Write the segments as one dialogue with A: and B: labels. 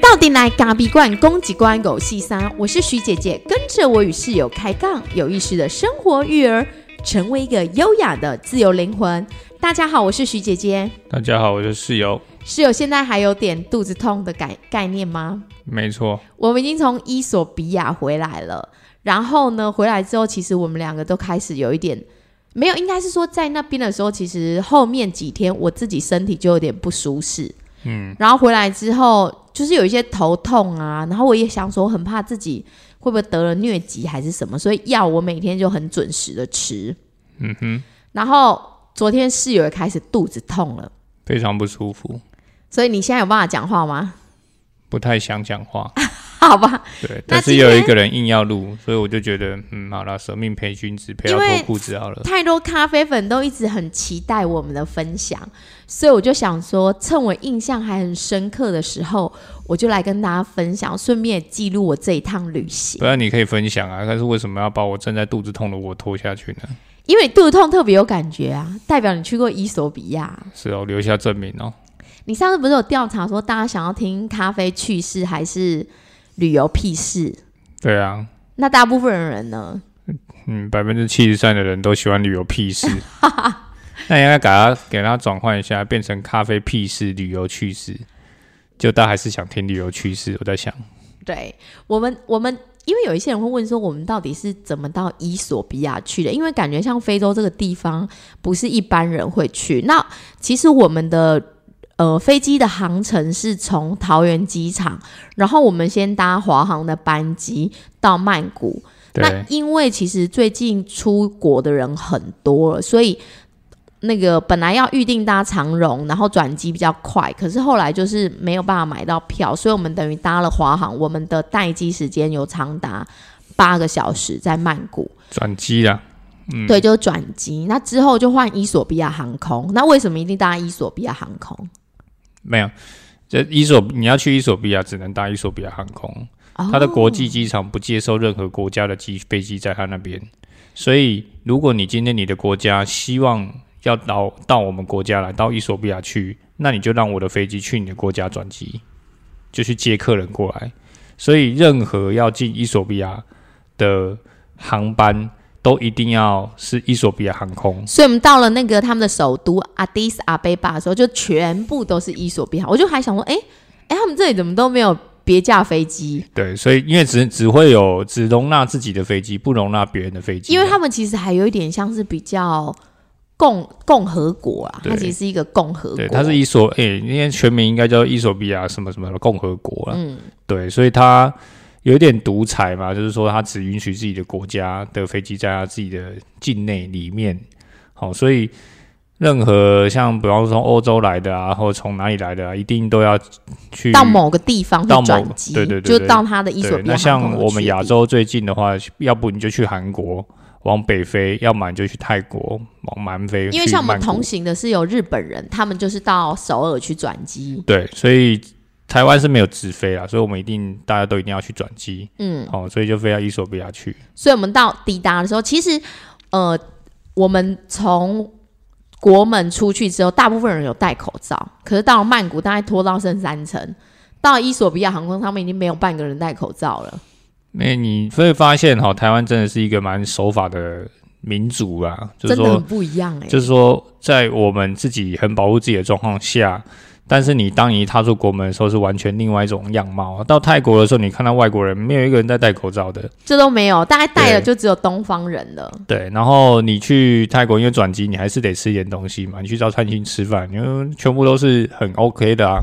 A: 到底来咖比罐攻击关狗细沙，我是徐姐姐，跟着我与室友开杠，有意识的生活育儿，成为一个优雅的自由灵魂。大家好，我是徐姐姐。
B: 大家好，我是室友。
A: 室友现在还有点肚子痛的概概念吗？
B: 没错，
A: 我们已经从伊索比亚回来了。然后呢，回来之后，其实我们两个都开始有一点没有，应该是说在那边的时候，其实后面几天我自己身体就有点不舒适。嗯，然后回来之后，就是有一些头痛啊，然后我也想说，很怕自己会不会得了疟疾还是什么，所以药我每天就很准时的吃。嗯哼，然后昨天室友也开始肚子痛了，
B: 非常不舒服。
A: 所以你现在有办法讲话吗？
B: 不太想讲话。
A: 好吧，
B: 对，但是有一个人硬要录，所以我就觉得，嗯，好了，舍命陪君子，陪到脱裤子好了。
A: 太多咖啡粉都一直很期待我们的分享，所以我就想说，趁我印象还很深刻的时候，我就来跟大家分享，顺便记录我这一趟旅行。
B: 不然你可以分享啊，但是为什么要把我正在肚子痛的我拖下去呢？
A: 因为肚子痛特别有感觉啊，代表你去过伊索比亚。
B: 是哦，留下证明哦。
A: 你上次不是有调查说，大家想要听咖啡趣事还是？旅游屁事，
B: 对啊，
A: 那大部分人呢？
B: 嗯，百分之七十三的人都喜欢旅游屁事，那应该给他给他转换一下，变成咖啡屁事、旅游趣事，就大家还是想听旅游趣事。我在想，
A: 对我们，我们因为有一些人会问说，我们到底是怎么到伊索比亚去的？因为感觉像非洲这个地方，不是一般人会去。那其实我们的。呃，飞机的航程是从桃园机场，然后我们先搭华航的班机到曼谷。那因为其实最近出国的人很多了，所以那个本来要预定搭长荣，然后转机比较快，可是后来就是没有办法买到票，所以我们等于搭了华航，我们的待机时间有长达八个小时在曼谷
B: 转机啊。
A: 嗯，对，就转机。那之后就换伊索比亚航空。那为什么一定搭伊索比亚航空？
B: 没有，这伊索你要去伊索比亚，只能搭伊索比亚航空，它的国际机场不接受任何国家的机飞机在它那边。所以，如果你今天你的国家希望要到到我们国家来到伊索比亚去，那你就让我的飞机去你的国家转机，就去接客人过来。所以，任何要进伊索比亚的航班。都一定要是伊索比亚航空，
A: 所以我们到了那个他们的首都阿迪斯阿贝巴的时候，就全部都是伊索比亚。我就还想说，哎哎，他们这里怎么都没有别架飞机？
B: 对，所以因为只只会有只容纳自己的飞机，不容纳别人的飞机。
A: 因为他们其实还有一点像是比较共共和国啊，它其实是一个共和国，
B: 它是伊索哎，因为全名应该叫伊索比亚什么什么的共和国啊。嗯，对，所以它。有点独裁嘛，就是说他只允许自己的国家的飞机在他自己的境内里面，好，所以任何像比方说从欧洲来的啊，或者从哪里来的，啊，一定都要去
A: 到某个地方
B: 到
A: 转机，
B: 对对对，
A: 就到他的伊索比亚。
B: 那像我们亚洲最近的话，要不你就去韩国往北飞，要么你就去泰国往南飞。
A: 因为像我们同行的是有日本人，他们就是到首尔去转机。
B: 对，所以。台湾是没有直飞啊，所以我们一定大家都一定要去转机，嗯，哦，所以就飞到伊索比亚去。
A: 所以我们到抵达的时候，其实，呃，我们从国门出去之后，大部分人有戴口罩，可是到了曼谷，大概拖到剩三层。到伊索比亚航空，他们已经没有半个人戴口罩了。
B: 那你会发现，哈，台湾真的是一个蛮守法的民族啊，
A: 真的很不一样哎。
B: 就是说，在我们自己很保护自己的状况下。但是你当你踏出国门的时候，是完全另外一种样貌。到泰国的时候，你看到外国人没有一个人在戴口罩的，
A: 这都没有，大概戴了就只有东方人了。
B: 对，然后你去泰国因为转机，你还是得吃一点东西嘛。你去找餐厅吃饭，因为全部都是很 OK 的啊。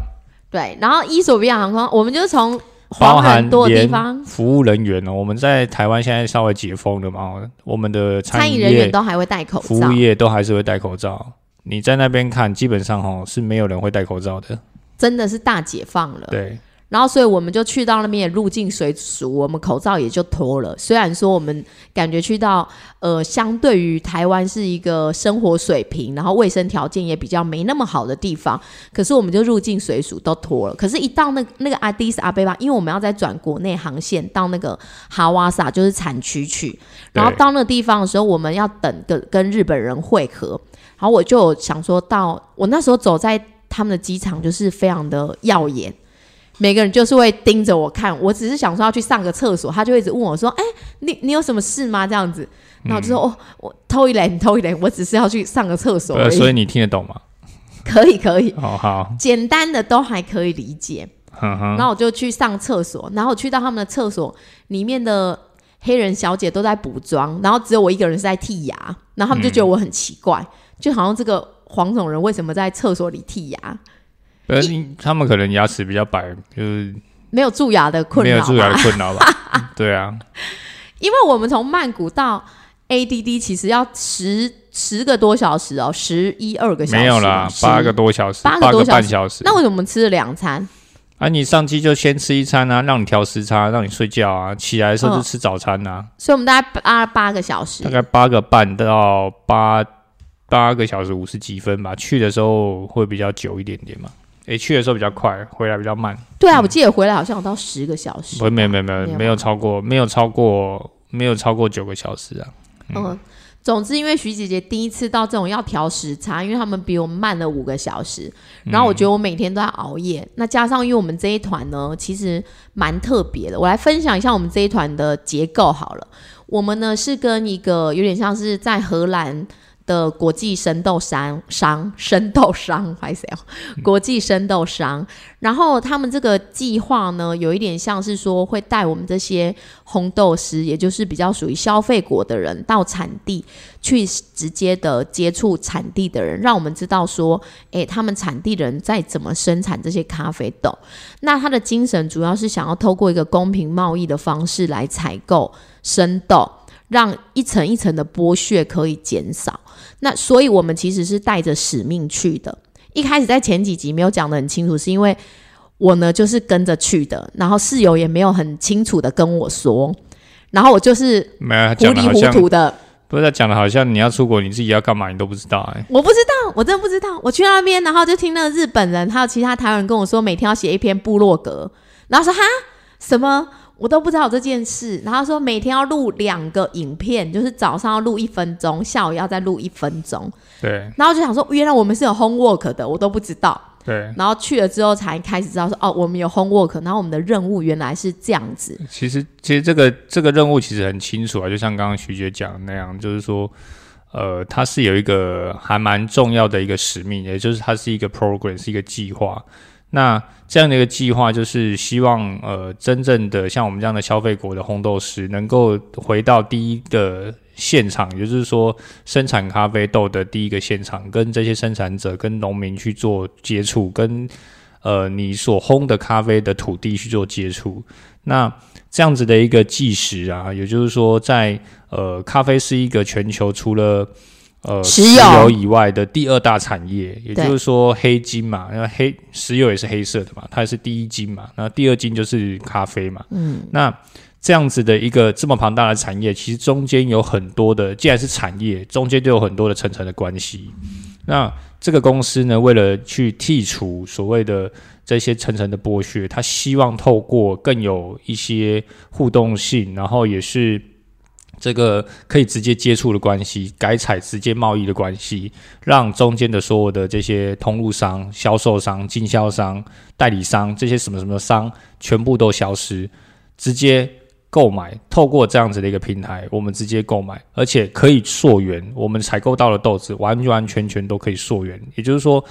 A: 对，然后伊索比亚航空，我们就从包含多地方
B: 服务人员呢，我们在台湾现在稍微解封了嘛，我们的
A: 餐饮人员都还会戴口罩，
B: 服务业都还是会戴口罩。你在那边看，基本上哦是没有人会戴口罩的，
A: 真的是大解放了。
B: 对，
A: 然后，所以我们就去到那边也入境随俗，我们口罩也就脱了。虽然说我们感觉去到呃，相对于台湾是一个生活水平，然后卫生条件也比较没那么好的地方，可是我们就入境随俗都脱了。可是，一到那那个阿迪斯阿贝巴，因为我们要再转国内航线到那个哈瓦萨，就是产区去，然后到那个地方的时候，我们要等跟跟日本人会合。然后我就想说到，我那时候走在他们的机场，就是非常的耀眼。每个人就是会盯着我看，我只是想说要去上个厕所，他就一直问我说：“哎，你你有什么事吗？”这样子，然后就说：“哦，我偷一雷，偷一雷，我只是要去上个厕所。”
B: 所以你听得懂吗？
A: 可以，可以，
B: 好好，
A: 简单的都还可以理解。然后我就去上厕所，然后去到他们的厕所里面的黑人小姐都在补妆，然后只有我一个人是在剔牙，然后他们就觉得我很奇怪，就好像这个黄种人为什么在厕所里剔牙？
B: 呃，他们可能牙齿比较白，就是
A: 没有蛀牙的困
B: 扰，没有蛀牙的困扰吧？对啊，
A: 因为我们从曼谷到 ADD 其实要十十个多小时哦，十一二个小时
B: 没有啦，八个多小时，八
A: 个多
B: 半小时。
A: 那为什么我们吃了两餐？
B: 啊，你上机就先吃一餐啊，让你调时差，让你睡觉啊，起来的时候就吃早餐啊。
A: 所以我们大概八八个小时，
B: 大概八个半到八八个小时五十几分吧。去的时候会比较久一点点嘛。诶，去的时候比较快，回来比较慢。
A: 对啊，我记得回来好像有到十个小时。
B: 不，没有，没有，没有，没有超过，没有超过，没有超过九个小时啊。
A: 嗯，总之，因为徐姐姐第一次到这种要调时差，因为他们比我们慢了五个小时。然后我觉得我每天都在熬夜，那加上因为我们这一团呢，其实蛮特别的。我来分享一下我们这一团的结构好了。我们呢是跟一个有点像是在荷兰。的国际生豆商商生豆商还是哦，国际生豆商。然后他们这个计划呢，有一点像是说会带我们这些红豆师，也就是比较属于消费国的人，到产地去直接的接触产地的人，让我们知道说，诶，他们产地人在怎么生产这些咖啡豆。那他的精神主要是想要透过一个公平贸易的方式来采购生豆。让一层一层的剥削可以减少，那所以我们其实是带着使命去的。一开始在前几集没有讲的很清楚，是因为我呢就是跟着去的，然后室友也没有很清楚的跟我说，然后我就是糊里糊涂的，
B: 不是讲的好像你要出国，你自己要干嘛，你都不知道哎，
A: 我不知道，我真的不知道。我去那边，然后就听那个日本人还有其他台湾人跟我说，每天要写一篇部落格，然后说哈什么。我都不知道这件事，然后说每天要录两个影片，就是早上要录一分钟，下午要再录一分钟。
B: 对。
A: 然后就想说，原来我们是有 homework 的，我都不知道。
B: 对。
A: 然后去了之后才开始知道说，哦，我们有 homework，然后我们的任务原来是这样子。
B: 其实，其实这个这个任务其实很清楚啊，就像刚刚徐姐讲的那样，就是说，呃，它是有一个还蛮重要的一个使命，也就是它是一个 program，是一个计划。那这样的一个计划，就是希望呃，真正的像我们这样的消费国的烘豆师，能够回到第一个现场，也就是说生产咖啡豆的第一个现场，跟这些生产者、跟农民去做接触，跟呃你所烘的咖啡的土地去做接触。那这样子的一个计时啊，也就是说，在呃，咖啡是一个全球除了呃，石油以外的第二大产业，也就是说黑金嘛，那黑石油也是黑色的嘛，它也是第一金嘛，那第二金就是咖啡嘛。嗯，那这样子的一个这么庞大的产业，其实中间有很多的，既然是产业，中间就有很多的层层的关系。那这个公司呢，为了去剔除所谓的这些层层的剥削，他希望透过更有一些互动性，然后也是。这个可以直接接触的关系，改采直接贸易的关系，让中间的所有的这些通路商、销售商、经销商、代理商这些什么什么商全部都消失，直接购买。透过这样子的一个平台，我们直接购买，而且可以溯源，我们采购到的豆子完完全全都可以溯源。也就是说，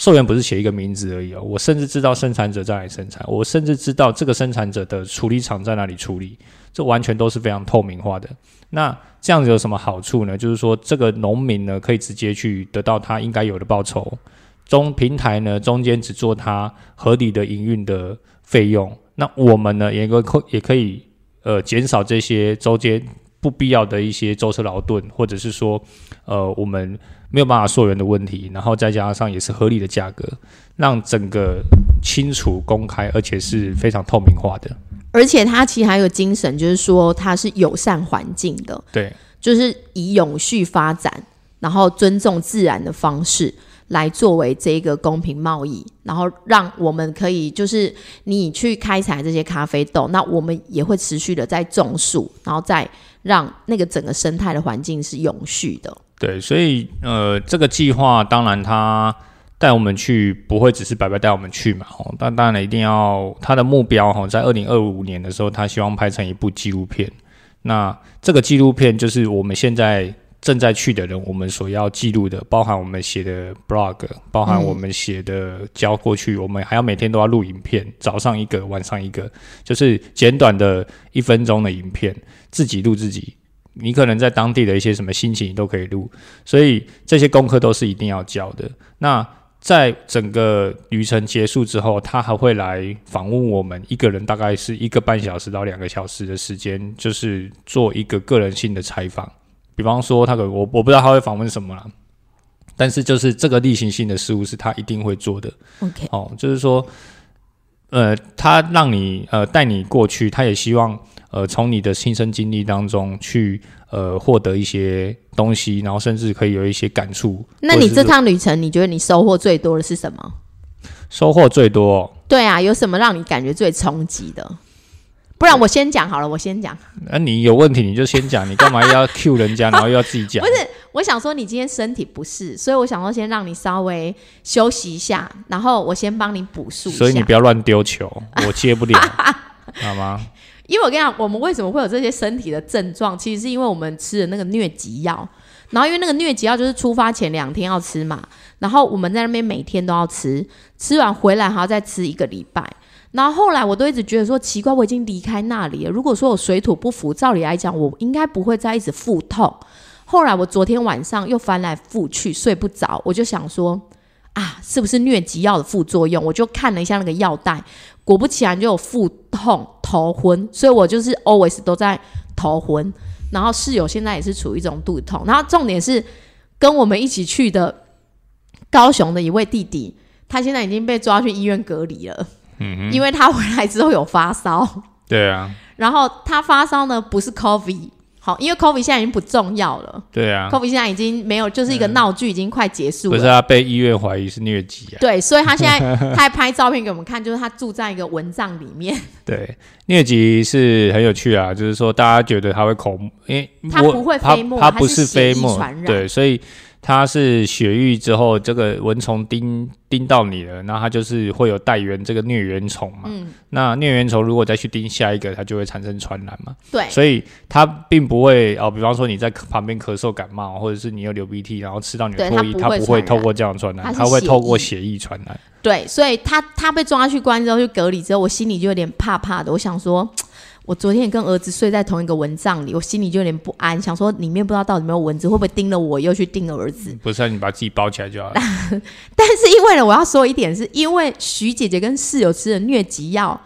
B: 溯源不是写一个名字而已哦，我甚至知道生产者在哪里生产，我甚至知道这个生产者的处理厂在哪里处理。这完全都是非常透明化的。那这样子有什么好处呢？就是说，这个农民呢，可以直接去得到他应该有的报酬。中平台呢，中间只做他合理的营运的费用。那我们呢，也可也可以呃减少这些中间不必要的一些舟车劳顿，或者是说呃我们没有办法溯源的问题，然后再加上也是合理的价格，让整个清楚公开，而且是非常透明化的。
A: 而且它其实还有精神，就是说它是友善环境的，
B: 对，
A: 就是以永续发展，然后尊重自然的方式来作为这个公平贸易，然后让我们可以就是你去开采这些咖啡豆，那我们也会持续的在种树，然后再让那个整个生态的环境是永续的。
B: 对，所以呃，这个计划当然它。带我们去不会只是白白带我们去嘛？哦，但当然一定要他的目标哈，在二零二五年的时候，他希望拍成一部纪录片。那这个纪录片就是我们现在正在去的人，我们所要记录的，包含我们写的 blog，包含我们写的交过去，我们还要每天都要录影片，早上一个，晚上一个，就是简短的一分钟的影片，自己录自己。你可能在当地的一些什么心情都可以录，所以这些功课都是一定要交的。那在整个旅程结束之后，他还会来访问我们，一个人大概是一个半小时到两个小时的时间，就是做一个个人性的采访。比方说，他可我我不知道他会访问什么啦，但是就是这个例行性的事物是他一定会做的。
A: OK，
B: 哦，就是说，呃，他让你呃带你过去，他也希望呃从你的亲身经历当中去。呃，获得一些东西，然后甚至可以有一些感触。
A: 那你这趟旅程，你觉得你收获最多的是什么？
B: 收获最多？
A: 对啊，有什么让你感觉最冲击的？不然我先讲好了，我先讲。
B: 那你有问题你就先讲，你干嘛要 Q 人家，然后又要自己讲？
A: 不是，我想说你今天身体不适，所以我想说先让你稍微休息一下，然后我先帮你补数。
B: 所以你不要乱丢球，我接不了，好吗？
A: 因为我跟你讲，我们为什么会有这些身体的症状，其实是因为我们吃的那个疟疾药。然后因为那个疟疾药就是出发前两天要吃嘛，然后我们在那边每天都要吃，吃完回来还要再吃一个礼拜。然后后来我都一直觉得说奇怪，我已经离开那里了。如果说我水土不服，照理来讲我应该不会再一直腹痛。后来我昨天晚上又翻来覆去睡不着，我就想说啊，是不是疟疾药的副作用？我就看了一下那个药袋。果不其然就有腹痛、头昏，所以我就是 always 都在头昏。然后室友现在也是处于一种肚子痛。然后重点是跟我们一起去的高雄的一位弟弟，他现在已经被抓去医院隔离了。嗯因为他回来之后有发烧。
B: 对啊。
A: 然后他发烧呢，不是 COVID。好，因为 COVID 现在已经不重要了。
B: 对啊
A: ，COVID 现在已经没有，就是一个闹剧，已经快结束了。
B: 不是他被医院怀疑是疟疾啊。
A: 对，所以他现在 他还拍照片给我们看，就是他住在一个蚊帐里面。
B: 对，疟疾是很有趣啊，就是说大家觉得他会口，因为
A: 他不会飞沫，
B: 他不是飞
A: 沫
B: 传染，对，所以。它是血域之后，这个蚊虫叮叮到你了，那它就是会有带源这个疟原虫嘛。嗯。那疟原虫如果再去叮下一个，它就会产生传染嘛。
A: 对。
B: 所以它并不会哦，比方说你在旁边咳嗽感冒，或者是你有流鼻涕，然后吃到你的唾液，它不会透过这样传染，它会透过血液传染。
A: 对，所以他他被抓去关之后去隔离之后，我心里就有点怕怕的，我想说。我昨天也跟儿子睡在同一个蚊帐里，我心里就有点不安，想说里面不知道到底有没有蚊子，会不会叮了我又去叮了儿子？
B: 不是，啊你把自己包起来就好了。
A: 但是因为呢，我要说一点，是因为徐姐姐跟室友吃了疟疾药。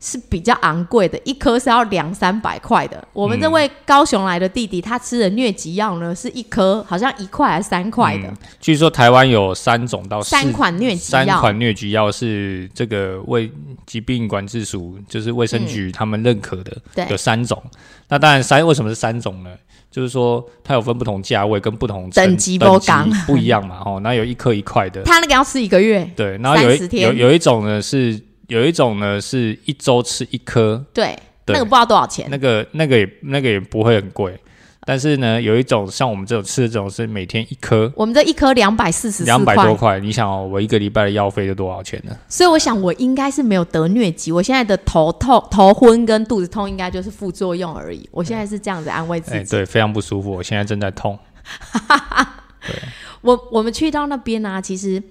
A: 是比较昂贵的，一颗是要两三百块的。我们这位高雄来的弟弟，他吃的疟疾药呢，是一颗好像一块还是三块的。
B: 据说台湾有三种到
A: 三款疟疾药，
B: 三款疟疾药是这个卫疾病管制署，就是卫生局他们认可的，有三种。那当然三为什么是三种呢？就是说它有分不同价位跟不同
A: 等级不
B: 不一样嘛。哦，那有一颗一块的，
A: 他那个要吃一个月，
B: 对，然后有有有一种呢是。有一种呢，是一周吃一颗，
A: 对，那个不知道多少钱，
B: 那个那个也那个也不会很贵，但是呢，有一种像我们这种吃的这种是每天一颗，
A: 我们这一颗两百四十
B: 两百多块，你想哦，我一个礼拜的药费就多少钱呢？
A: 所以我想我应该是没有得疟疾，我现在的头痛、头昏跟肚子痛应该就是副作用而已，我现在是这样子安慰自己，
B: 对，非常不舒服，我现在正在痛。对，
A: 我我们去到那边呢，其实。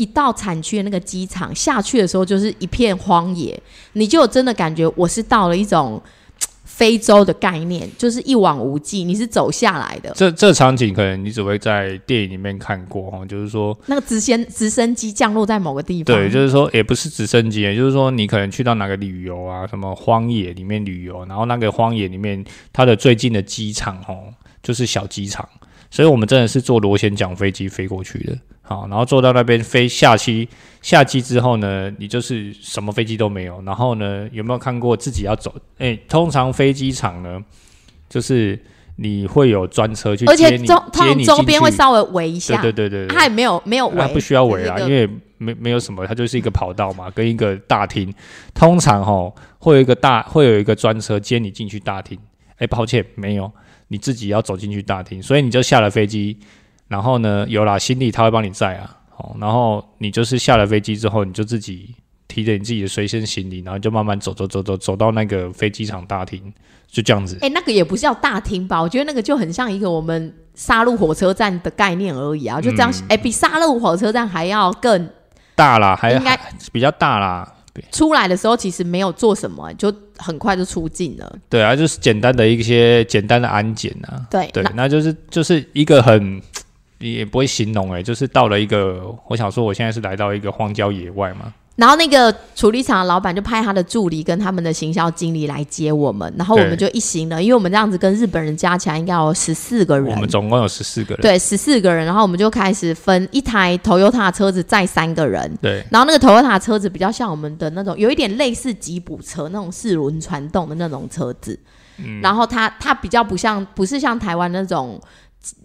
A: 一到产区的那个机场下去的时候，就是一片荒野，你就真的感觉我是到了一种非洲的概念，就是一望无际，你是走下来的。
B: 这这场景可能你只会在电影里面看过哈，就是说
A: 那个直升直升机降落在某个地方，
B: 对，就是说也不是直升机，也就是说你可能去到哪个旅游啊，什么荒野里面旅游，然后那个荒野里面它的最近的机场哦，就是小机场，所以我们真的是坐螺旋桨飞机飞过去的。好，然后坐到那边飞下机，下机之后呢，你就是什么飞机都没有。然后呢，有没有看过自己要走？哎，通常飞机场呢，就是你会有专车去接你，接你
A: 周边会稍微围一下。
B: 对对对对，
A: 它也没有没有围，
B: 不需要围啊，因为没没有什么，它就是一个跑道嘛，跟一个大厅。通常哈会有一个大会有一个专车接你进去大厅。哎，抱歉，没有，你自己要走进去大厅，所以你就下了飞机。然后呢，有啦，行李他会帮你载啊，哦，然后你就是下了飞机之后，你就自己提着你自己的随身行李，然后就慢慢走走走走走到那个飞机场大厅，就这样子。
A: 哎，那个也不是叫大厅吧？我觉得那个就很像一个我们杀戮火车站的概念而已啊，就这样。哎，比杀戮火车站还要更
B: 大啦，还应该比较大啦。
A: 出来的时候其实没有做什么，就很快就出境了。
B: 对啊，就是简单的一些简单的安检啊。
A: 对
B: 对，那就是就是一个很。也不会形容哎，就是到了一个，我想说，我现在是来到一个荒郊野外嘛。
A: 然后那个处理厂的老板就派他的助理跟他们的行销经理来接我们，然后我们就一行人，因为我们这样子跟日本人加起来应该有十四个人。
B: 我们总共有十四个人。
A: 对，十四个人，然后我们就开始分一台 Toyota 车子载三个人。
B: 对。
A: 然后那个 Toyota 车子比较像我们的那种，有一点类似吉普车那种四轮传动的那种车子。嗯。然后它它比较不像，不是像台湾那种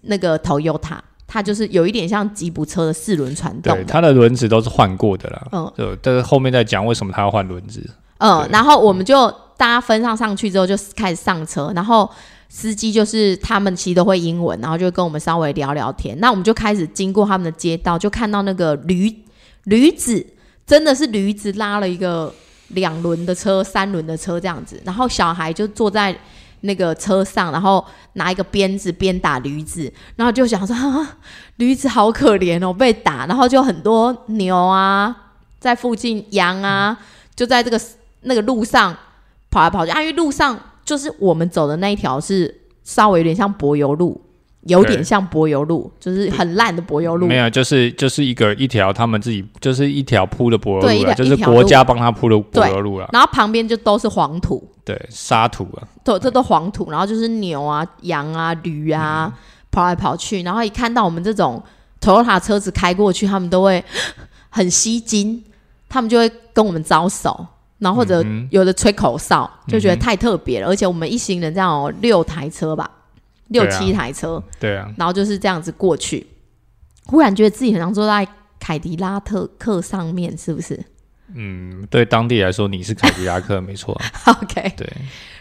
A: 那个 Toyota。它就是有一点像吉普车的四轮传动，
B: 对，它的轮子都是换过的啦。嗯，对，但是后面再讲为什么它要换轮子。
A: 嗯，然后我们就大家分上上去之后就开始上车，然后司机就是他们其实都会英文，然后就跟我们稍微聊聊天。那我们就开始经过他们的街道，就看到那个驴驴子，真的是驴子拉了一个两轮的车、三轮的车这样子，然后小孩就坐在。那个车上，然后拿一个鞭子鞭打驴子，然后就想说，驴子好可怜哦，被打，然后就很多牛啊，在附近羊啊，就在这个那个路上跑来跑去。啊，因为路上就是我们走的那一条是稍微有点像柏油路。有点像柏油路，就是很烂的柏油路。
B: 没有，就是就是一个一条他们自己就是一条铺的柏油路，就是国家帮他铺的柏油路了。
A: 然后旁边就都是黄土，
B: 对，沙土啊，
A: 对，这都黄土。然后就是牛啊、羊啊、驴啊跑来跑去。然后一看到我们这种 Toyota 车子开过去，他们都会 很吸睛，他们就会跟我们招手，然后或者有的吹口哨，就觉得太特别了。而且我们一行人这样六台车吧。六七台车，
B: 对啊，
A: 然后就是这样子过去，忽然觉得自己很像坐在凯迪拉特克上面，是不是？
B: 嗯，对当地来说，你是凯迪拉克没错。
A: OK，
B: 对。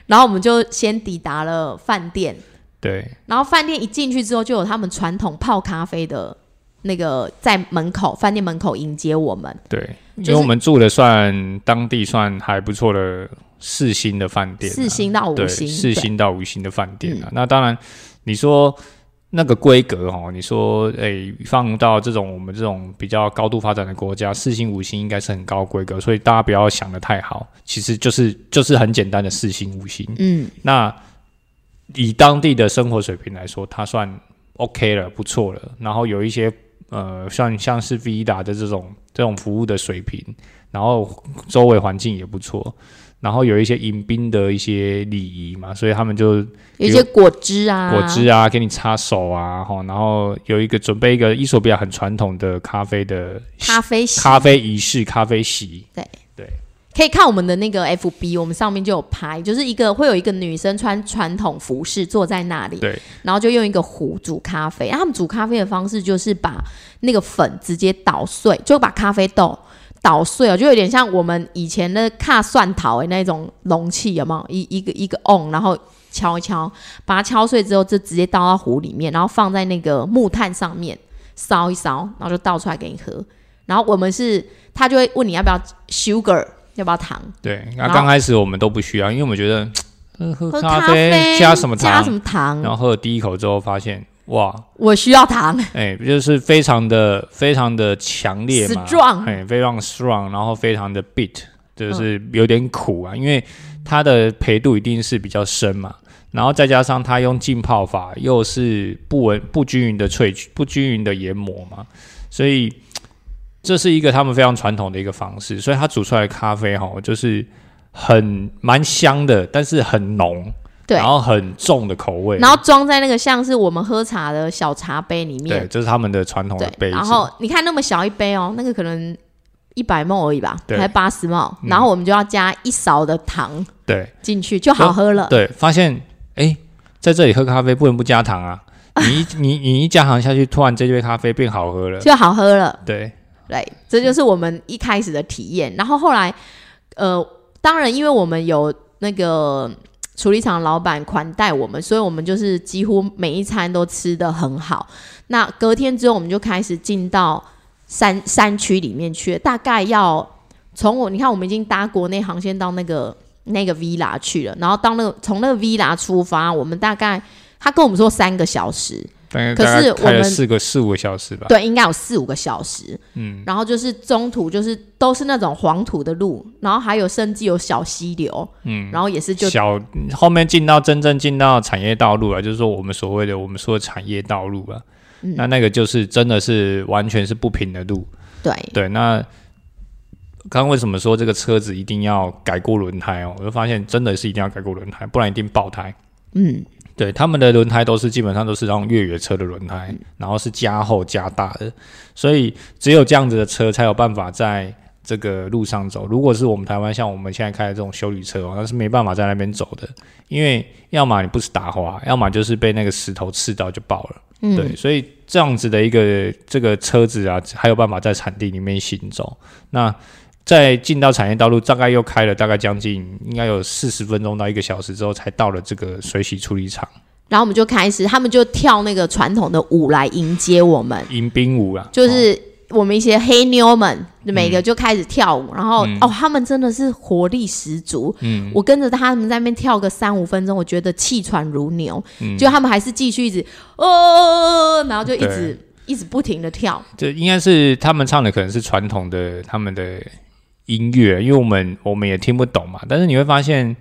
A: 然后我们就先抵达了饭店，
B: 对。
A: 然后饭店一进去之后，就有他们传统泡咖啡的那个在门口，饭店门口迎接我们。
B: 对，因为我们住的算当地算还不错的。四星的饭店，
A: 四星到五星，
B: 四星到五星的饭店啊。那当然，你说那个规格哦，你说诶，放到这种我们这种比较高度发展的国家，四星五星应该是很高规格，所以大家不要想的太好，其实就是就是很简单的四星五星。嗯，那以当地的生活水平来说，它算 OK 了，不错了。然后有一些呃，像像是 Vida 的这种这种服务的水平，然后周围环境也不错。然后有一些迎宾的一些礼仪嘛，所以他们就
A: 有一些果汁啊，
B: 果汁啊，给你擦手啊，哈，然后有一个准备一个伊索比亚很传统的咖啡的
A: 咖啡
B: 咖啡仪式，咖啡洗，
A: 对
B: 对，
A: 可以看我们的那个 FB，我们上面就有拍，就是一个会有一个女生穿传统服饰坐在那里，
B: 对，
A: 然后就用一个壶煮咖啡，他们煮咖啡的方式就是把那个粉直接捣碎，就把咖啡豆。捣碎哦，就有点像我们以前的卡蒜头的那种容器，有没有？一一个一个瓮，然后敲一敲，把它敲碎之后，就直接倒到壶里面，然后放在那个木炭上面烧一烧，然后就倒出来给你喝。然后我们是，他就会问你要不要 sugar，要不要糖？
B: 对，那刚开始我们都不需要，因为我们觉得
A: 喝
B: 咖啡加什么
A: 加什么糖，
B: 然后喝了第一口之后发现。哇，
A: 我需要糖，
B: 哎，就是非常的非常的强烈嘛，
A: 壮，
B: 哎，非常 strong，然后非常的 beat，就是有点苦啊，因为它的培度一定是比较深嘛。然后再加上它用浸泡法，又是不稳不均匀的萃取、不均匀的研磨嘛，所以这是一个他们非常传统的一个方式。所以它煮出来的咖啡哈，就是很蛮香的，但是很浓，
A: 对，
B: 然后很重的口味，
A: 然后装在那个像是我们喝茶的小茶杯里面，
B: 对，这是他们的传统的杯子。
A: 然后你看那么小一杯哦，那个可能一百毫而已吧，
B: 对
A: 才八十毫，然后我们就要加一勺的糖
B: 对
A: 进去就好喝了。
B: 对，发现哎，在这里喝咖啡不能不加糖啊！你一 你你一加糖下去，突然这杯咖啡变好喝了，
A: 就好喝了。
B: 对
A: 对，这就是我们一开始的体验。然后后来，呃，当然，因为我们有那个处理厂老板款待我们，所以我们就是几乎每一餐都吃的很好。那隔天之后，我们就开始进到山山区里面去，大概要从我你看，我们已经搭国内航线到那个那个 villa 去了，然后到那个从那个 villa 出发，我们大概他跟我们说三个小时，
B: 大概开了
A: 我们
B: 四个四五个小时吧。
A: 对，应该有四五个小时。嗯，然后就是中途就是都是那种黄土的路，然后还有甚至有小溪流，嗯，然后也是就
B: 小后面进到真正进到产业道路了，就是说我们所谓的我们说的产业道路了。
A: 嗯
B: 那那个就是真的是完全是不平的路。
A: 对
B: 对，那刚刚为什么说这个车子一定要改过轮胎哦？我就发现真的是一定要改过轮胎，不然一定爆胎。
A: 嗯，
B: 对，他们的轮胎都是基本上都是那种越野车的轮胎，然后是加厚加大的，所以只有这样子的车才有办法在这个路上走。如果是我们台湾像我们现在开的这种修理车哦，那是没办法在那边走的，因为要么你不是打滑，要么就是被那个石头刺到就爆了。
A: 嗯
B: 对，所以这样子的一个这个车子啊，还有办法在产地里面行走。那在进到产业道路，大概又开了大概将近应该有四十分钟到一个小时之后，才到了这个水洗处理厂。
A: 然后我们就开始，他们就跳那个传统的舞来迎接我们，
B: 迎宾舞啊，
A: 就是我们一些黑妞们，每个就开始跳舞，然后、哦，他们真的是活力十足。嗯，我跟着他们在那边跳个三五分钟，我觉得气喘如牛。嗯，就他们还是继续一直哦，然后就一直一直不停的跳。
B: 这应该是他们唱的，可能是传统的他们的音乐，因为我们我们也听不懂嘛。但是你会发现，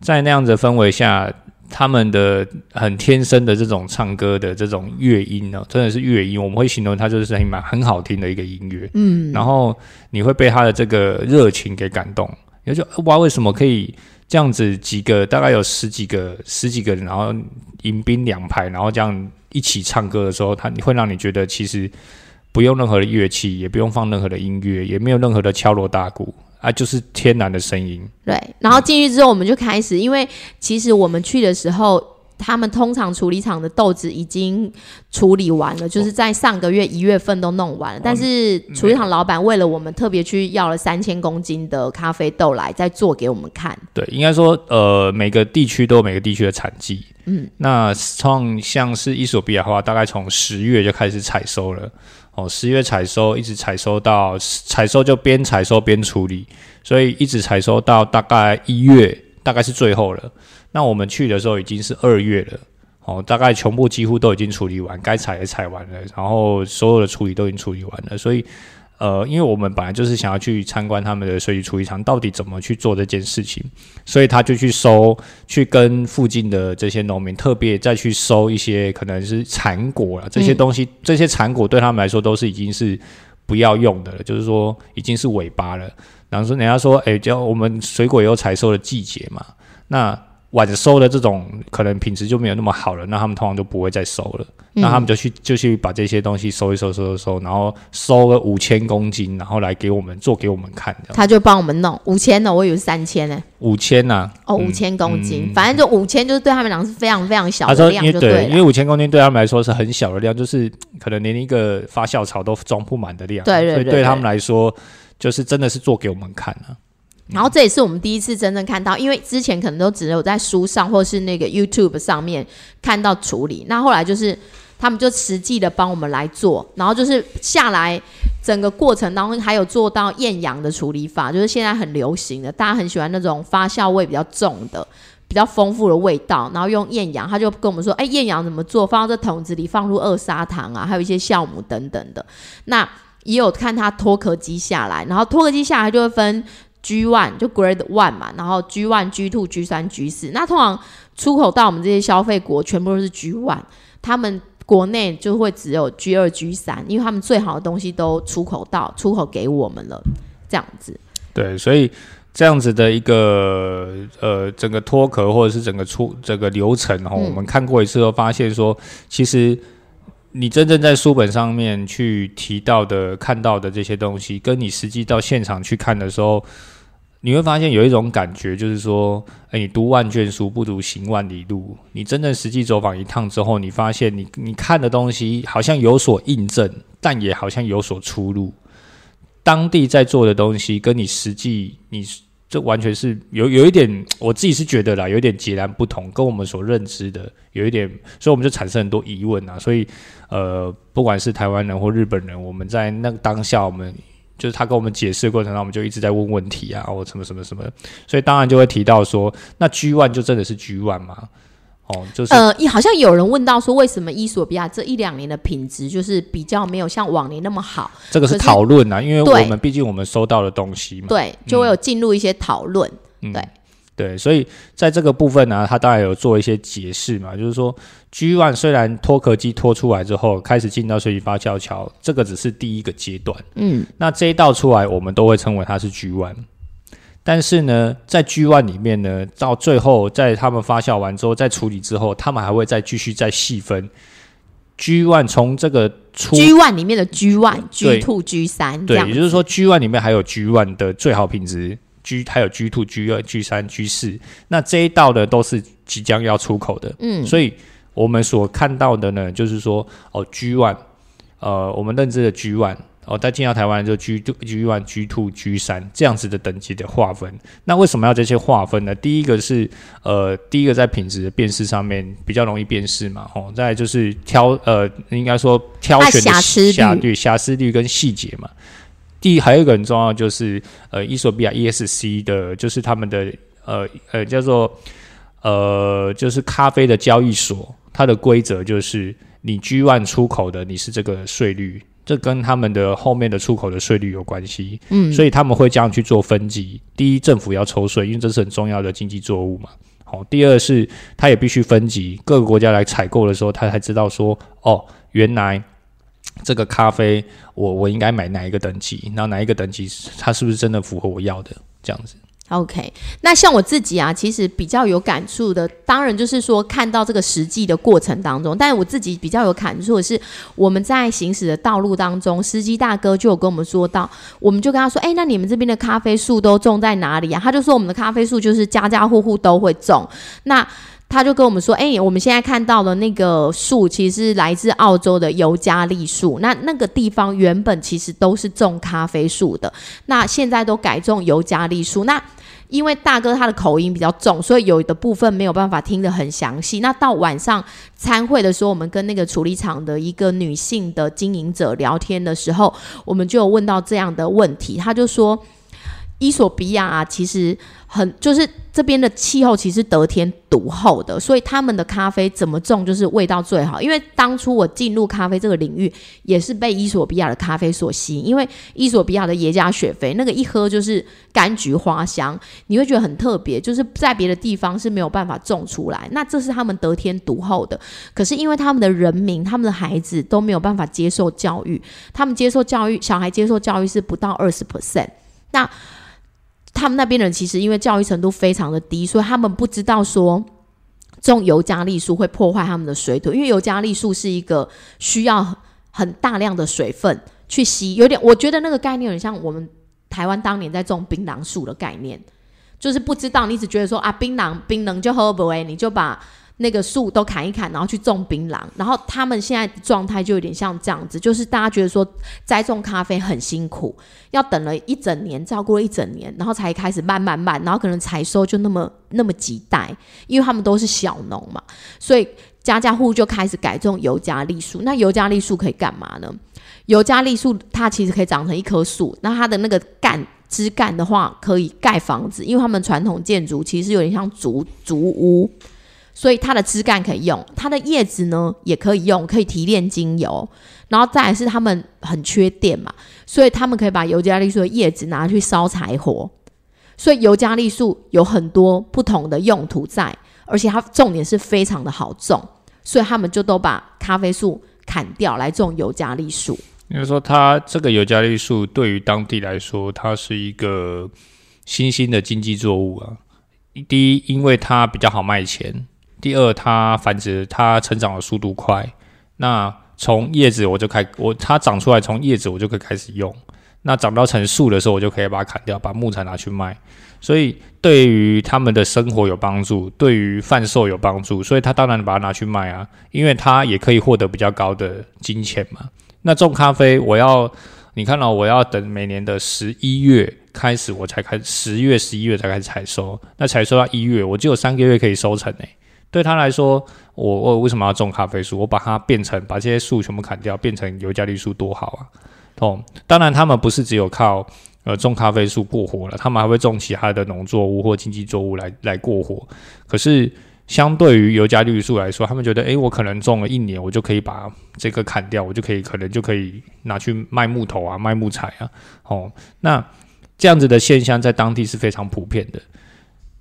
B: 在那样子的氛围下，他们的很天生的这种唱歌的这种乐音呢，真的是乐音，我们会形容它就是很蛮很好听的一个音乐。嗯，然后你会被他的这个热情给感动，你就哇，为什么可以这样子几个大概有十几个十几个人，然后迎宾两排，然后这样一起唱歌的时候，他你会让你觉得其实不用任何的乐器，也不用放任何的音乐，也没有任何的敲锣打鼓啊，就是天然的声音。
A: 对，然后进去之后，我们就开始，因为其实我们去的时候，他们通常处理厂的豆子已经处理完了，就是在上个月一月份都弄完了。但是处理厂老板为了我们特别去要了三千公斤的咖啡豆来，再做给我们看。
B: 对，应该说，呃，每个地区都有每个地区的产季。嗯，那创像是伊索比亚的话，大概从十月就开始采收了。哦，十月采收，一直采收到采收就边采收边处理，所以一直采收到大概一月，大概是最后了。那我们去的时候已经是二月了。哦，大概全部几乎都已经处理完，该采也采完了，然后所有的处理都已经处理完了，所以。呃，因为我们本来就是想要去参观他们的水洗处理厂，到底怎么去做这件事情，所以他就去收，去跟附近的这些农民特别再去收一些可能是残果了，这些东西，这些残果对他们来说都是已经是不要用的了，就是说已经是尾巴了。然后说人家说，哎，叫我们水果也有采收的季节嘛，那晚收的这种可能品质就没有那么好了，那他们通常就不会再收了。那他们就去就去把这些东西收一收，收一收，然后收个五千公斤，然后来给我们做给我们看的。
A: 他就帮我们弄五千的，我以为是三千呢。
B: 五千呐，
A: 哦，五千公斤，反正就五千，就是对他们讲是非常非常小
B: 他说，
A: 的量，
B: 因为
A: 对
B: 因为五千公斤对他们来说是很小的量，就是可能连一个发酵槽都装不满的量。
A: 对对对对
B: 所以对他们来说，就是真的是做给我们看啊。
A: 然后这也是我们第一次真正看到，因为之前可能都只有在书上或是那个 YouTube 上面看到处理，那后来就是他们就实际的帮我们来做，然后就是下来整个过程当中还有做到厌氧的处理法，就是现在很流行的，大家很喜欢那种发酵味比较重的。比较丰富的味道，然后用厌氧，他就跟我们说，哎，厌氧怎么做？放到这桶子里，放入二砂糖啊，还有一些酵母等等的。那也有看它脱壳机下来，然后脱壳机下来就会分 G one 就 Grade one 嘛，然后 G one、G two、G 三、G 四，那通常出口到我们这些消费国，全部都是 G one，他们国内就会只有 G 二、G 三，因为他们最好的东西都出口到出口给我们了，这样子。
B: 对，所以这样子的一个呃，整个脱壳或者是整个出整个流程哈，我们看过一次后发现说，其实。你真正在书本上面去提到的、看到的这些东西，跟你实际到现场去看的时候，你会发现有一种感觉，就是说，哎，你读万卷书不如行万里路。你真正实际走访一趟之后，你发现你你看的东西好像有所印证，但也好像有所出入。当地在做的东西，跟你实际你。这完全是有有一点，我自己是觉得啦，有点截然不同，跟我们所认知的有一点，所以我们就产生很多疑问啊。所以，呃，不管是台湾人或日本人，我们在那个当下，我们就是他跟我们解释的过程中，我们就一直在问问题啊，或什么什么什么，所以当然就会提到说，那 G one 就真的是 G one 吗？哦，就是
A: 呃，好像有人问到说，为什么伊索比亚这一两年的品质就是比较没有像往年那么好？
B: 这个是讨论啊，因为我们毕竟我们收到的东西嘛，
A: 对，就会有进入一些讨论，对
B: 对，所以在这个部分呢，他当然有做一些解释嘛，就是说，G one 虽然脱壳机脱出来之后，开始进到水洗发酵桥，这个只是第一个阶段，嗯，那这一道出来，我们都会称为它是 G one。但是呢，在 G one 里面呢，到最后在他们发酵完之后，再处理之后，他们还会再继续再细分。G one 从这个出
A: G one 里面的 G one、G two、G 三，
B: 对，也就是说 G one 里面还有 G one 的最好品质，G 还有 G two、G 二、G 三、G 四，那这一道呢都是即将要出口的，嗯，所以我们所看到的呢，就是说哦 G one，呃，我们认知的 G one。哦，在进到台湾就 G two、G one、G two、G 三这样子的等级的划分。那为什么要这些划分呢？第一个是呃，第一个在品质的辨识上面比较容易辨识嘛。哦，再就是挑呃，应该说挑选的
A: 瑕
B: 对瑕疵率跟细节嘛。第还有一个很重要就是呃，伊索比亚 ESC 的，就是他们的呃呃叫做呃，就是咖啡的交易所，它的规则就是你 G one 出口的，你是这个税率。这跟他们的后面的出口的税率有关系，嗯，所以他们会这样去做分级。第一，政府要抽税，因为这是很重要的经济作物嘛。好，第二是他也必须分级，各个国家来采购的时候，他才知道说，哦，原来这个咖啡，我我应该买哪一个等级，然后哪一个等级它是不是真的符合我要的这样子。
A: OK，那像我自己啊，其实比较有感触的，当然就是说看到这个实际的过程当中，但是我自己比较有感触的是，我们在行驶的道路当中，司机大哥就有跟我们说到，我们就跟他说，哎，那你们这边的咖啡树都种在哪里啊？他就说我们的咖啡树就是家家户户都会种，那。他就跟我们说：“哎，我们现在看到的那个树，其实是来自澳洲的尤加利树。那那个地方原本其实都是种咖啡树的，那现在都改种尤加利树。那因为大哥他的口音比较重，所以有的部分没有办法听得很详细。那到晚上参会的时候，我们跟那个处理厂的一个女性的经营者聊天的时候，我们就问到这样的问题，他就说。”伊索比亚啊，其实很就是这边的气候其实得天独厚的，所以他们的咖啡怎么种就是味道最好。因为当初我进入咖啡这个领域，也是被伊索比亚的咖啡所吸引。因为伊索比亚的耶加雪菲那个一喝就是柑橘花香，你会觉得很特别，就是在别的地方是没有办法种出来。那这是他们得天独厚的。可是因为他们的人民、他们的孩子都没有办法接受教育，他们接受教育，小孩接受教育是不到二十 percent。那他们那边人其实因为教育程度非常的低，所以他们不知道说种尤加利树会破坏他们的水土，因为尤加利树是一个需要很大量的水分去吸，有点我觉得那个概念很像我们台湾当年在种槟榔树的概念，就是不知道你只觉得说啊槟榔槟榔就喝不完，你就把。那个树都砍一砍，然后去种槟榔，然后他们现在的状态就有点像这样子，就是大家觉得说栽种咖啡很辛苦，要等了一整年，照顾了一整年，然后才开始慢慢慢，然后可能采收就那么那么几袋，因为他们都是小农嘛，所以家家户户就开始改种尤加利树。那尤加利树可以干嘛呢？尤加利树它其实可以长成一棵树，那它的那个干枝干的话可以盖房子，因为他们传统建筑其实有点像竹竹屋。所以它的枝干可以用，它的叶子呢也可以用，可以提炼精油。然后再来是他们很缺电嘛，所以他们可以把尤加利树的叶子拿去烧柴火。所以尤加利树有很多不同的用途在，而且它重点是非常的好种，所以他们就都把咖啡树砍掉来种尤加利树。
B: 应该说，它这个尤加利树对于当地来说，它是一个新兴的经济作物啊。第一，因为它比较好卖钱；第二，它繁殖、它成长的速度快。那从叶子我就开，我它长出来，从叶子我就可以开始用。那长到成树的时候，我就可以把它砍掉，把木材拿去卖。所以对于他们的生活有帮助，对于贩售有帮助，所以他当然把它拿去卖啊，因为它也可以获得比较高的金钱嘛。那种咖啡，我要你看到我要等每年的十一月开始，我才开十月、十一月才开始采收。那采收到一月，我只有三个月可以收成诶。对他来说，我我为什么要种咖啡树？我把它变成把这些树全部砍掉，变成尤加利树多好啊！哦，当然他们不是只有靠呃种咖啡树过活了，他们还会种其他的农作物或经济作物来来过活。可是。相对于尤加利树来说，他们觉得，诶，我可能种了一年，我就可以把这个砍掉，我就可以可能就可以拿去卖木头啊，卖木材啊。哦，那这样子的现象在当地是非常普遍的。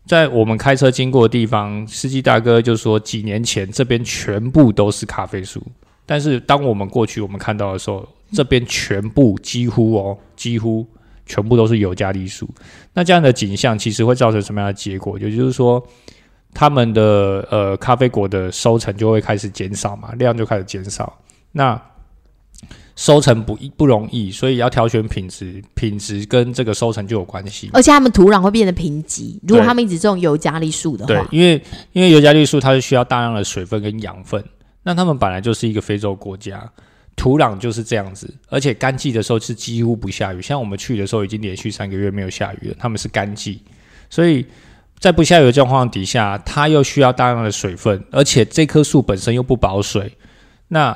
B: 在我们开车经过的地方，司机大哥就说，几年前这边全部都是咖啡树，但是当我们过去我们看到的时候，这边全部几乎哦，几乎全部都是尤加利树。那这样的景象其实会造成什么样的结果？也就是说。他们的呃咖啡果的收成就会开始减少嘛，量就开始减少。那收成不易不容易，所以要挑选品质，品质跟这个收成就有关系。
A: 而且他们土壤会变得贫瘠，如果他们一直种尤加利树的话，
B: 对，因为因为尤加利树它是需要大量的水分跟养分。那他们本来就是一个非洲国家，土壤就是这样子，而且干季的时候是几乎不下雨。像我们去的时候已经连续三个月没有下雨了，他们是干季，所以。在不下雨的状况底下，它又需要大量的水分，而且这棵树本身又不保水，那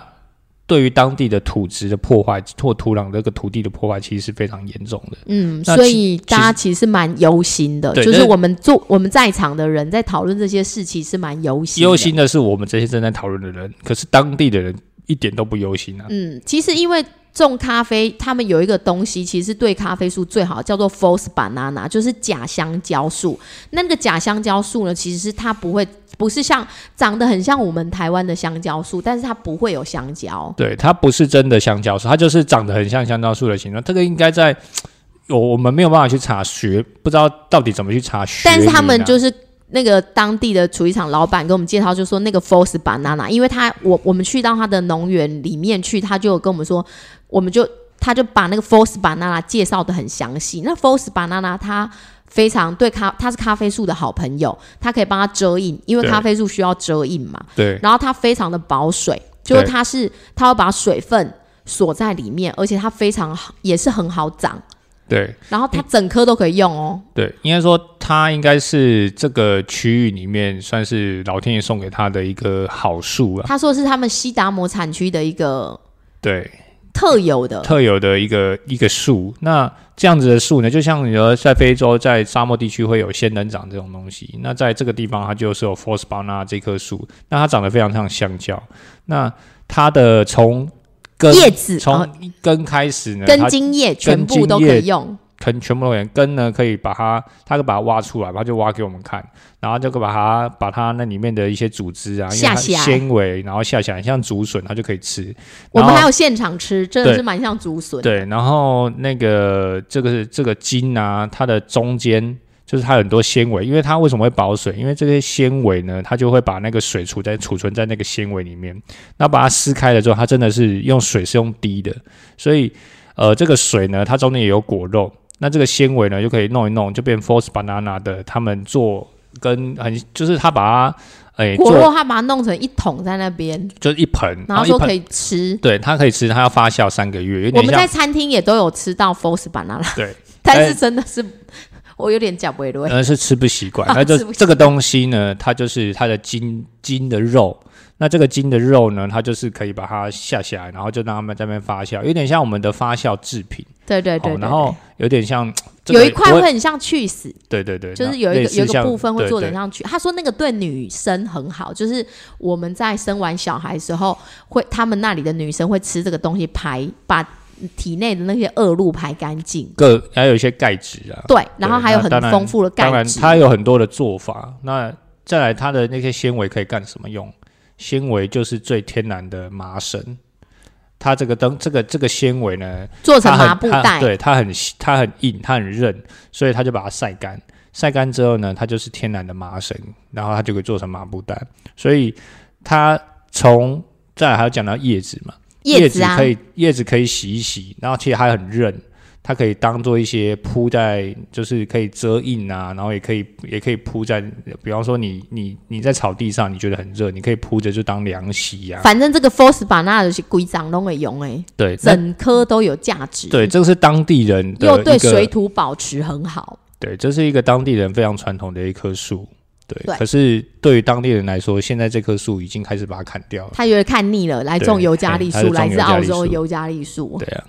B: 对于当地的土质的破坏或土壤这个土地的破坏，其实是非常严重的。
A: 嗯，所以大家其实蛮忧心的，就是我们做我们在场的人在讨论这些事，其实蛮忧心。
B: 忧心的是我们这些正在讨论的人，可是当地的人一点都不忧心啊。
A: 嗯，其实因为。种咖啡，他们有一个东西，其实对咖啡树最好，叫做 false banana，就是假香蕉树。那个假香蕉树呢，其实是它不会，不是像长得很像我们台湾的香蕉树，但是它不会有香蕉。
B: 对，它不是真的香蕉树，它就是长得很像香蕉树的形状。这个应该在我我们没有办法去查学，不知道到底怎么去查学。
A: 但是他们就是。那个当地的厨艺厂老板给我们介绍，就说那个 false banana，因为他我我们去到他的农园里面去，他就跟我们说，我们就他就把那个 false banana 介绍的很详细。那 false banana 它非常对咖，它是咖啡树的好朋友，它可以帮它遮印，因为咖啡树需要遮印嘛。
B: 对。
A: 然后它非常的保水，就是它是它会把水分锁在里面，而且它非常好，也是很好长。
B: 对，
A: 然后它整颗都可以用哦。
B: 对，应该说它应该是这个区域里面算是老天爷送给他的一个好树啊。
A: 他说是他们西达摩产区的一个
B: 对
A: 特有的
B: 特有的一个一个树。那这样子的树呢，就像你说在非洲在沙漠地区会有仙人掌这种东西，那在这个地方它就是有 Force Banana 这棵树，那它长得非常像香蕉。那它的从
A: 叶子
B: 从根开始呢，
A: 根茎叶全部都可以用，
B: 根全部都可以。根呢可以把它，它就把它挖出来，它就挖给我们看，然后就可以把它把它那里面的一些组织啊，
A: 下下
B: 纤维，然后下下来像竹笋，它就可以吃。
A: 我们还有现场吃，真的是蛮像竹笋。
B: 对，然后那个这个是这个茎啊，它的中间。就是它很多纤维，因为它为什么会保水？因为这些纤维呢，它就会把那个水储在储存在那个纤维里面。那把它撕开了之后，它真的是用水是用滴的，所以呃，这个水呢，它中间也有果肉。那这个纤维呢，就可以弄一弄，就变 force banana 的。他们做跟很就是他把它哎
A: 果肉，他把它弄成一桶在那边，
B: 就是一盆，
A: 然后说可以吃。
B: 对，它可以吃，它要发酵三个月。
A: 我们在餐厅也都有吃到 force banana，
B: 对，
A: 但是真的是。我有点讲不对，
B: 那是吃不习惯。那就这个东西呢，它就是它的筋筋的肉。那这个筋的肉呢，它就是可以把它下下来，然后就让他们在那边发酵，有点像我们的发酵制品。
A: 对对对。
B: 然后有点像
A: 有一块会很像去死。
B: 对对对。
A: 就是有一个有一个部分会做的像去。他说那个对女生很好，就是我们在生完小孩时候，会他们那里的女生会吃这个东西排把。体内的那些恶露排干净。
B: 各还有一些钙质啊，
A: 对，然后还有很丰富的钙质当然。
B: 它有很多的做法。那再来，它的那些纤维可以干什么用？纤维就是最天然的麻绳。它这个灯，这个这个纤维呢，
A: 做成麻布袋，
B: 它对，它很它很硬，它很韧，所以它就把它晒干。晒干之后呢，它就是天然的麻绳，然后它就可以做成麻布袋。所以它从再来还要讲到叶子嘛，
A: 叶子啊
B: 可，以叶子可以洗一洗，然后其实还很韧，它可以当做一些铺在，就是可以遮印啊，然后也可以也可以铺在，比方说你你你在草地上，你觉得很热，你可以铺着就当凉席呀、
A: 反正这个 Force 把那是规章都会用诶，
B: 对，
A: 整棵都有价值。
B: 对，这个是当地人的
A: 又对水土保持很好。
B: 对，这是一个当地人非常传统的一棵树。对，
A: 对
B: 可是对于当地人来说，现在这棵树已经开始把它砍掉了。
A: 他有点看腻了，来种尤加利树，来自澳洲尤加利树，
B: 对啊，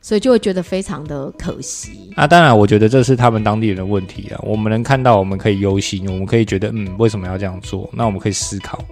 A: 所以就会觉得非常的可惜。
B: 那当然，我觉得这是他们当地人的问题啊。我们能看到，我们可以忧心，我们可以觉得，嗯，为什么要这样做？那我们可以思考。